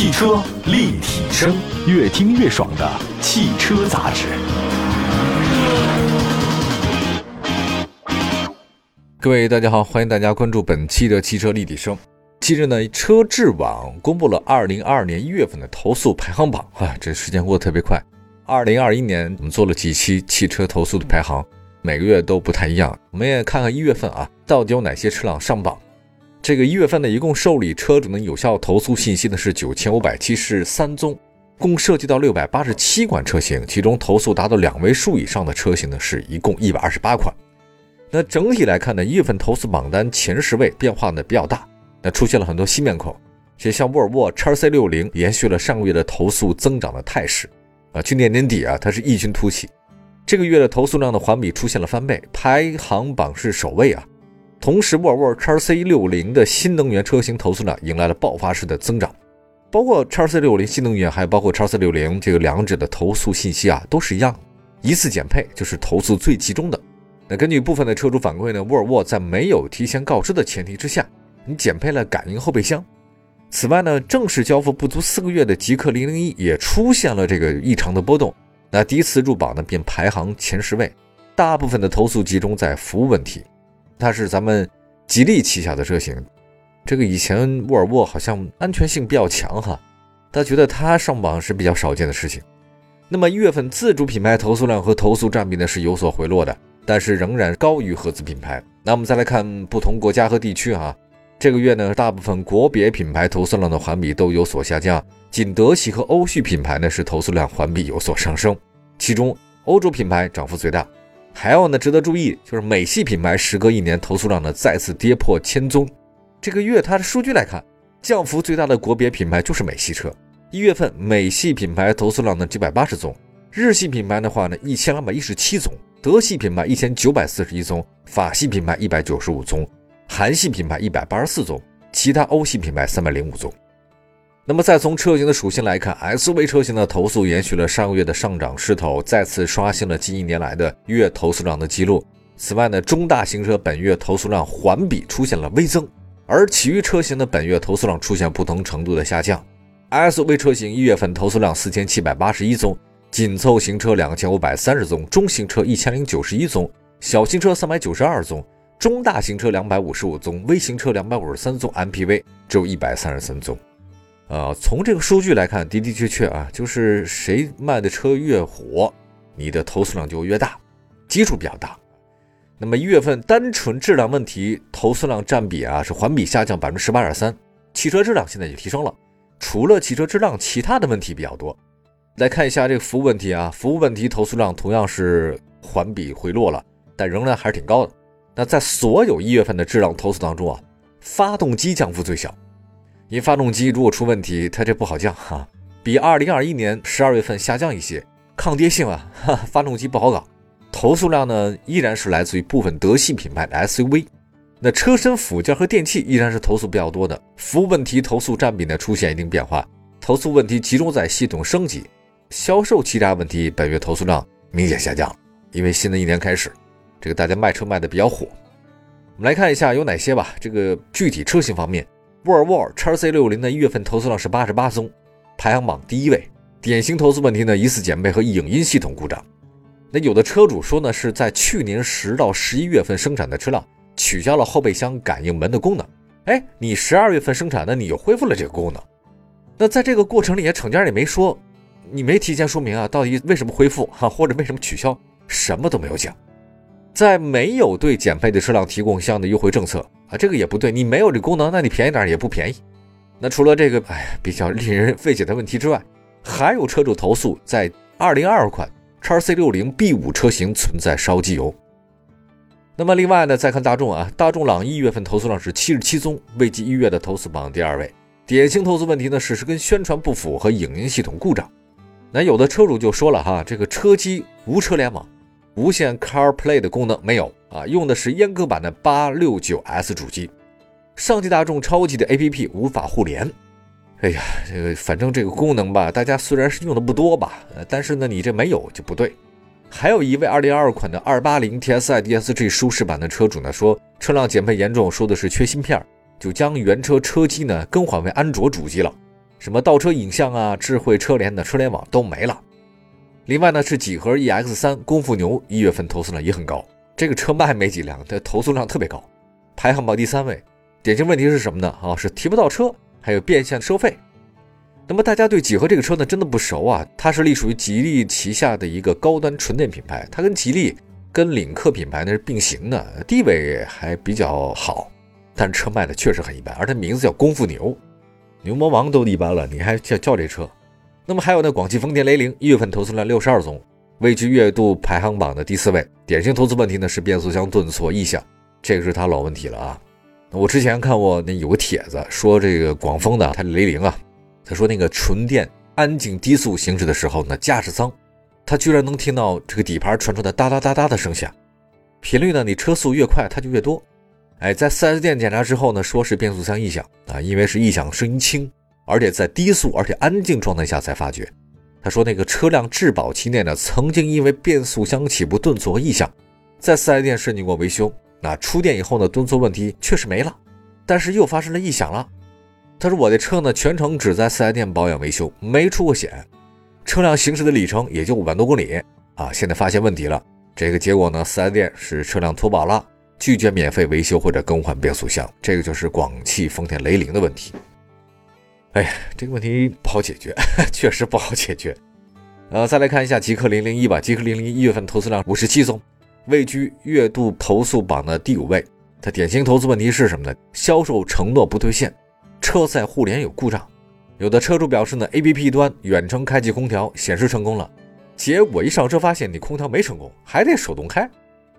汽车立体声，越听越爽的汽车杂志。各位大家好，欢迎大家关注本期的汽车立体声。近日呢，车质网公布了二零二二年一月份的投诉排行榜啊，这时间过得特别快。二零二一年我们做了几期汽车投诉的排行，每个月都不太一样。我们也看看一月份啊，到底有哪些车辆上榜。这个一月份呢，一共受理车主的有效投诉信息呢是九千五百七十三宗，共涉及到六百八十七款车型，其中投诉达到两位数以上的车型呢是一共一百二十八款。那整体来看呢，一月份投诉榜单前十位变化呢比较大，那出现了很多新面孔，且像沃尔沃 x C 六零延续了上个月的投诉增长的态势。啊，去年年底啊，它是异军突起，这个月的投诉量的环比出现了翻倍，排行榜是首位啊。同时，沃尔沃 x C 六零的新能源车型投诉量迎来了爆发式的增长，包括 x C 六零新能源，还有包括 x C 六零这个两者的投诉信息啊，都是一样，一次减配就是投诉最集中的。那根据部分的车主反馈呢，沃尔沃在没有提前告知的前提之下，你减配了感应后备箱。此外呢，正式交付不足四个月的极氪零零一也出现了这个异常的波动。那第一次入榜呢，便排行前十位。大部分的投诉集中在服务问题。它是咱们吉利旗下的车型，这个以前沃尔沃好像安全性比较强哈，大家觉得它上榜是比较少见的事情。那么一月份自主品牌投诉量和投诉占比呢是有所回落的，但是仍然高于合资品牌。那我们再来看不同国家和地区啊。这个月呢，大部分国别品牌投诉量的环比都有所下降，仅德系和欧系品牌呢是投诉量环比有所上升，其中欧洲品牌涨幅最大。还有呢，值得注意就是美系品牌时隔一年投诉量呢再次跌破千宗。这个月它的数据来看，降幅最大的国别品牌就是美系车，一月份美系品牌投诉量呢九百八十宗，日系品牌的话呢一千两百一十七宗，德系品牌一千九百四十一宗，法系品牌一百九十五宗。韩系品牌一百八十四宗，其他欧系品牌三百零五宗。那么再从车型的属性来看，SUV 车型的投诉延续了上个月的上涨势头，再次刷新了近一年来的月投诉量的记录。此外呢，中大型车本月投诉量环比出现了微增，而其余车型的本月投诉量出现不同程度的下降。SUV 车型一月份投诉量四千七百八十一宗，紧凑型车两千五百三十宗，中型车一千零九十一宗，小型车三百九十二宗。中大型车两百五十五宗，微型车两百五十三宗，MPV 只有一百三十三宗。呃，从这个数据来看，的的确确啊，就是谁卖的车越火，你的投诉量就越大，基数比较大。那么一月份单纯质量问题投诉量占比啊，是环比下降百分之十八点三。汽车质量现在也提升了，除了汽车质量，其他的问题比较多。来看一下这个服务问题啊，服务问题投诉量同样是环比回落了，但仍然还是挺高的。那在所有一月份的质量投诉当中啊，发动机降幅最小。因发动机如果出问题，它这不好降哈，比二零二一年十二月份下降一些。抗跌性啊，哈，发动机不好搞。投诉量呢，依然是来自于部分德系品牌的 SUV。那车身附件和电器依然是投诉比较多的。服务问题投诉占比呢出现一定变化，投诉问题集中在系统升级、销售欺诈问题。本月投诉量明显下降，因为新的一年开始。这个大家卖车卖的比较火，我们来看一下有哪些吧。这个具体车型方面，沃尔沃 x C 六零的一月份投诉量是八十八宗，排行榜第一位。典型投诉问题呢，疑似减配和影音系统故障。那有的车主说呢，是在去年十到十一月份生产的车辆取消了后备箱感应门的功能。哎，你十二月份生产的，你又恢复了这个功能。那在这个过程里，也厂家也没说，你没提前说明啊，到底为什么恢复哈，或者为什么取消，什么都没有讲。在没有对减配的车辆提供相应的优惠政策啊，这个也不对。你没有这功能，那你便宜点也不便宜。那除了这个哎比较令人费解的问题之外，还有车主投诉在2022款叉 C60 B5 车型存在烧机油。那么另外呢，再看大众啊，大众朗一月份投诉量是77宗，位居一月的投诉榜第二位。典型投诉问题呢是是跟宣传不符和影音系统故障。那有的车主就说了哈，这个车机无车联网。无线 CarPlay 的功能没有啊，用的是阉割版的八六九 S 主机，上汽大众超级的 APP 无法互联。哎呀，这个反正这个功能吧，大家虽然是用的不多吧，但是呢，你这没有就不对。还有一位二零二二款的二八零 TSI DSG 舒适版的车主呢，说车辆减配严重，说的是缺芯片，就将原车车机呢更换为安卓主机了。什么倒车影像啊、智慧车联的车联网都没了。另外呢，是几何 EX 三功夫牛一月份投诉量也很高，这个车卖没几辆，但投诉量特别高，排行榜第三位。典型问题是什么呢？啊，是提不到车，还有变相收费。那么大家对几何这个车呢，真的不熟啊？它是隶属于吉利旗下的一个高端纯电品牌，它跟吉利、跟领克品牌呢是并行的，地位还比较好。但车卖的确实很一般，而它名字叫功夫牛，牛魔王都一般了，你还叫叫这车？那么还有呢，广汽丰田雷凌一月份投诉量六十二宗，位居月度排行榜的第四位。典型投资问题呢是变速箱顿挫异响，这个是它老问题了啊。我之前看过那有个帖子说这个广丰的它雷凌啊。他说：“那个纯电安静低速行驶的时候呢，驾驶舱他居然能听到这个底盘传出的哒哒哒哒的声响，频率呢，你车速越快，它就越多。哎，在 4S 店检查之后呢，说是变速箱异响啊，因为是异响声音轻，而且在低速而且安静状态下才发觉。他说那个车辆质保期内呢，曾经因为变速箱起步顿挫和异响，在 4S 店申请过维修。那出电以后呢，顿挫问题确实没了，但是又发生了异响了。”他说：“我的车呢，全程只在四 S 店保养维修，没出过险，车辆行驶的里程也就五万多公里啊。现在发现问题了，这个结果呢，四 S 店是车辆脱保了，拒绝免费维修或者更换变速箱。这个就是广汽丰田雷凌的问题。哎呀，这个问题不好解决，确实不好解决。呃，再来看一下极氪零零一吧，极氪零零一月份投诉量五十七宗，位居月度投诉榜的第五位。它典型投诉问题是什么呢？销售承诺不兑现。”车载互联有故障，有的车主表示呢，APP 端远程开启空调显示成功了，结果一上车发现你空调没成功，还得手动开。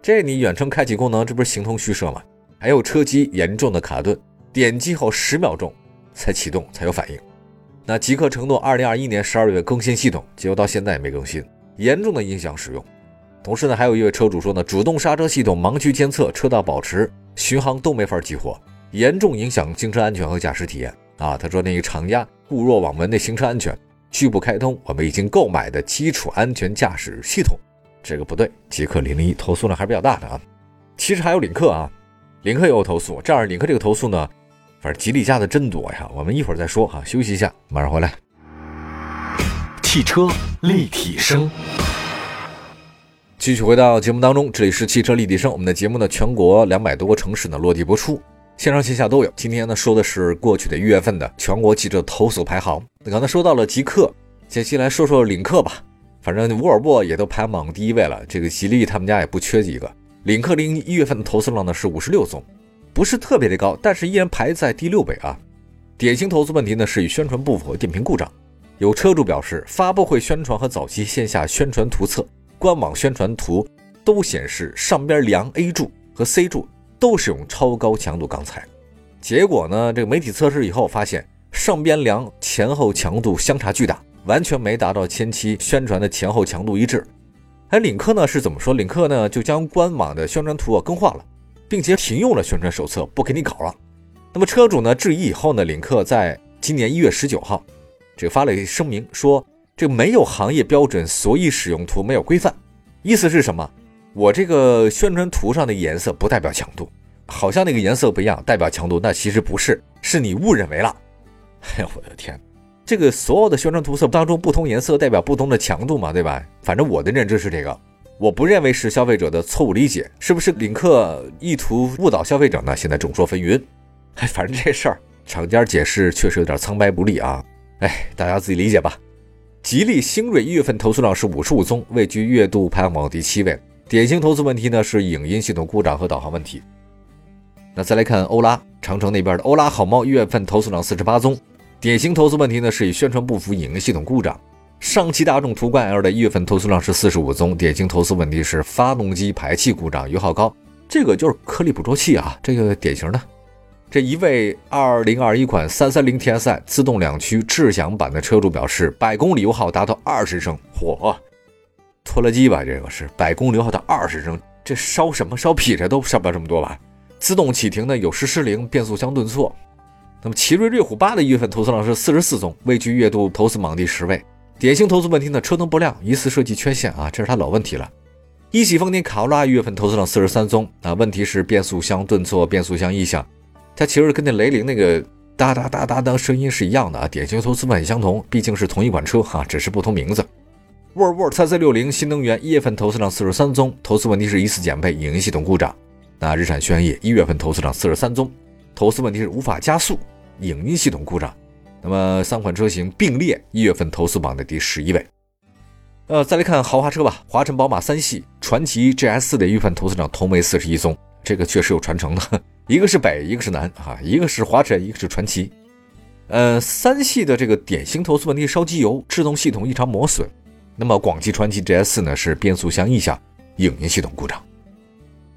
这你远程开启功能，这不是形同虚设吗？还有车机严重的卡顿，点击后十秒钟才启动才有反应。那极客承诺二零二一年十二月更新系统，结果到现在也没更新，严重的影响使用。同时呢，还有一位车主说呢，主动刹车系统盲区监测、车道保持、巡航都没法激活。严重影响行车安全和驾驶体验啊！他说那个厂家固若罔闻的行车安全，拒不开通我们已经购买的基础安全驾驶系统，这个不对。极客零零一投诉量还是比较大的啊。其实还有领克啊，领克也有投诉。这样领克这个投诉呢，反正吉利家的真多呀。我们一会儿再说哈，休息一下，马上回来。汽车立体声，继续回到节目当中，这里是汽车立体声。我们的节目呢，全国两百多个城市呢落地播出。线上线下都有。今天呢，说的是过去的一月份的全国汽车投诉排行。那刚才说到了极客，接下来说说领克吧。反正沃尔沃也都排榜第一位了，这个吉利他们家也不缺几个。领克零一月份的投诉量呢是五十六宗，不是特别的高，但是依然排在第六位啊。典型投诉问题呢是与宣传不符和电瓶故障。有车主表示，发布会宣传和早期线下宣传图册、官网宣传图都显示上边梁 A 柱和 C 柱。都使用超高强度钢材，结果呢？这个媒体测试以后发现，上边梁前后强度相差巨大，完全没达到前期宣传的前后强度一致。而领克呢是怎么说？领克呢就将官网的宣传图啊更换了，并且停用了宣传手册，不给你搞了。那么车主呢质疑以后呢，领克在今年一月十九号，这个发了一声明说，这没有行业标准所以使用图没有规范，意思是什么？我这个宣传图上的颜色不代表强度，好像那个颜色不一样代表强度，那其实不是，是你误认为了。哎呀，我的天，这个所有的宣传图册当中不同颜色代表不同的强度嘛，对吧？反正我的认知是这个，我不认为是消费者的错误理解，是不是领克意图误导消费者呢？现在众说纷纭。哎，反正这事儿厂家解释确实有点苍白不利啊。哎，大家自己理解吧。吉利星瑞一月份投诉量是五十五宗，位居月度排行榜第七位。典型投诉问题呢是影音系统故障和导航问题。那再来看欧拉长城那边的欧拉好猫一月份投诉量四十八宗，典型投诉问题呢是以宣传不符、影音系统故障。上汽大众途观 L 的一月份投诉量是四十五宗，典型投诉问题是发动机排气故障、油耗高，这个就是颗粒捕捉器啊，这个典型的。这一位二零二一款三三零 TSI 自动两驱智享版的车主表示，百公里油耗达到二十升，嚯！拖拉机吧，这个是百公里油耗到二十升，这烧什么烧劈柴都烧不了这么多吧？自动启停呢有时失灵，变速箱顿挫。那么奇瑞瑞虎八的一月份投诉量是四十四宗，位居月度投诉榜第十位。典型投诉问题呢，车灯不亮，疑似设计缺陷啊，这是它老问题了。一汽丰田卡罗拉一月份投诉量四十三宗啊，问题是变速箱顿挫、变速箱异响。它其实跟那雷凌那个哒哒哒哒的声音是一样的啊，典型投诉很相同，毕竟是同一款车哈，只是不同名字。沃尔沃 XC60 新能源一月份投诉量四十三宗，投诉问题是疑似减配、影音系统故障。那日产轩逸一月份投诉量四十三宗，投诉问题是无法加速、影音系统故障。那么三款车型并列一月份投诉榜的第十一位。呃，再来看豪华车吧，华晨宝马三系、传祺 GS 的一月份投诉量同为四十一宗，这个确实有传承的，一个是北，一个是南啊，一个是华晨，一个是传祺。呃，三系的这个典型投诉问题烧机油、制动系统异常磨损。那么广汽传祺 GS 呢是变速箱异响、影音系统故障。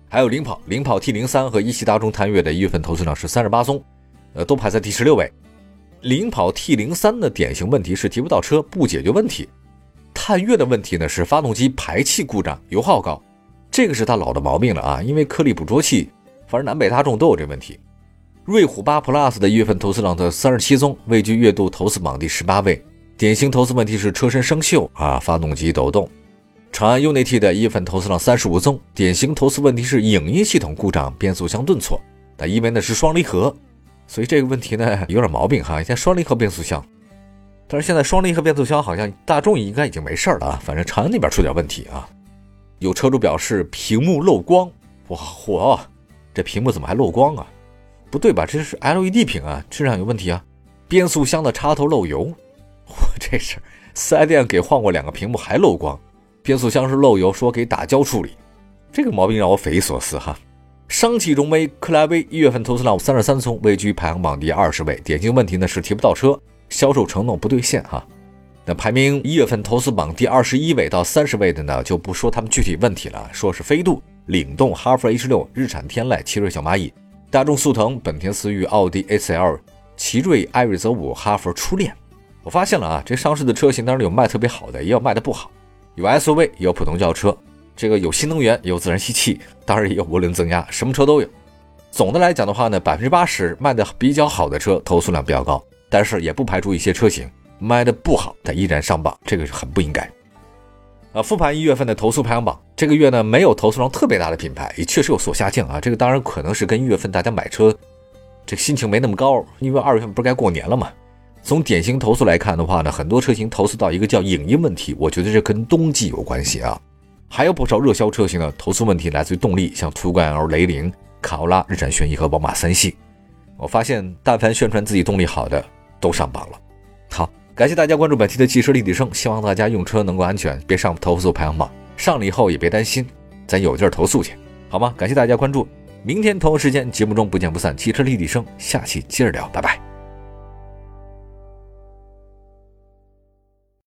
还有领跑，领跑 T 零三和一汽大众探岳的一月份投诉量是三十八宗，呃，都排在第十六位。领跑 T 零三的典型问题是提不到车，不解决问题。探岳的问题呢是发动机排气故障，油耗高，这个是它老的毛病了啊，因为颗粒捕捉器，反正南北大众都有这问题。瑞虎八 Plus 的一月份投诉量的三十七宗，位居月度投诉榜第十八位，典型投诉问题是车身生锈啊，发动机抖动。长安 UNI-T 的一月份投诉量三十五宗，典型投诉问题是影音系统故障，变速箱顿挫，那因为呢是双离合。所以这个问题呢 有点毛病哈，现在双离合变速箱，但是现在双离合变速箱好像大众应该已经没事了啊，反正长安那边出点问题啊。有车主表示屏幕漏光，哇嚯，这屏幕怎么还漏光啊？不对吧？这是 LED 屏啊，质量有问题啊。变速箱的插头漏油，我这是四 S 店给换过两个屏幕还漏光，变速箱是漏油，说给打胶处理，这个毛病让我匪夷所思哈。上汽荣威、克莱威一月份投资量三十三宗，位居排行榜第二十位。典型问题呢是提不到车，销售承诺不兑现哈。那排名一月份投资榜第二十一位到三十位的呢，就不说他们具体问题了，说是飞度、领动、哈弗 H 六、日产天籁、奇瑞小蚂蚁、大众速腾、本田思域、奥迪 A4L、奇瑞艾瑞泽五、哈弗初恋。我发现了啊，这上市的车型当然有卖特别好的，也有卖的不好，有 SUV，也有普通轿车。这个有新能源，有自然吸气，当然也有涡轮增压，什么车都有。总的来讲的话呢，百分之八十卖的比较好的车投诉量比较高，但是也不排除一些车型卖的不好，但依然上榜，这个是很不应该。呃，复盘一月份的投诉排行榜，这个月呢没有投诉量特别大的品牌，也确实有所下降啊。这个当然可能是跟一月份大家买车这个心情没那么高，因为二月份不是该过年了嘛。从典型投诉来看的话呢，很多车型投诉到一个叫影音问题，我觉得这跟冬季有关系啊。还有不少热销车型的投诉问题来自于动力，像途观 L、雷凌、卡罗拉、日产轩逸和宝马三系。我发现，但凡宣传自己动力好的，都上榜了。好，感谢大家关注本期的汽车立体声，希望大家用车能够安全，别上投诉排行榜。上了以后也别担心，咱有劲儿投诉去，好吗？感谢大家关注，明天同一时间节目中不见不散。汽车立体声，下期接着聊，拜拜。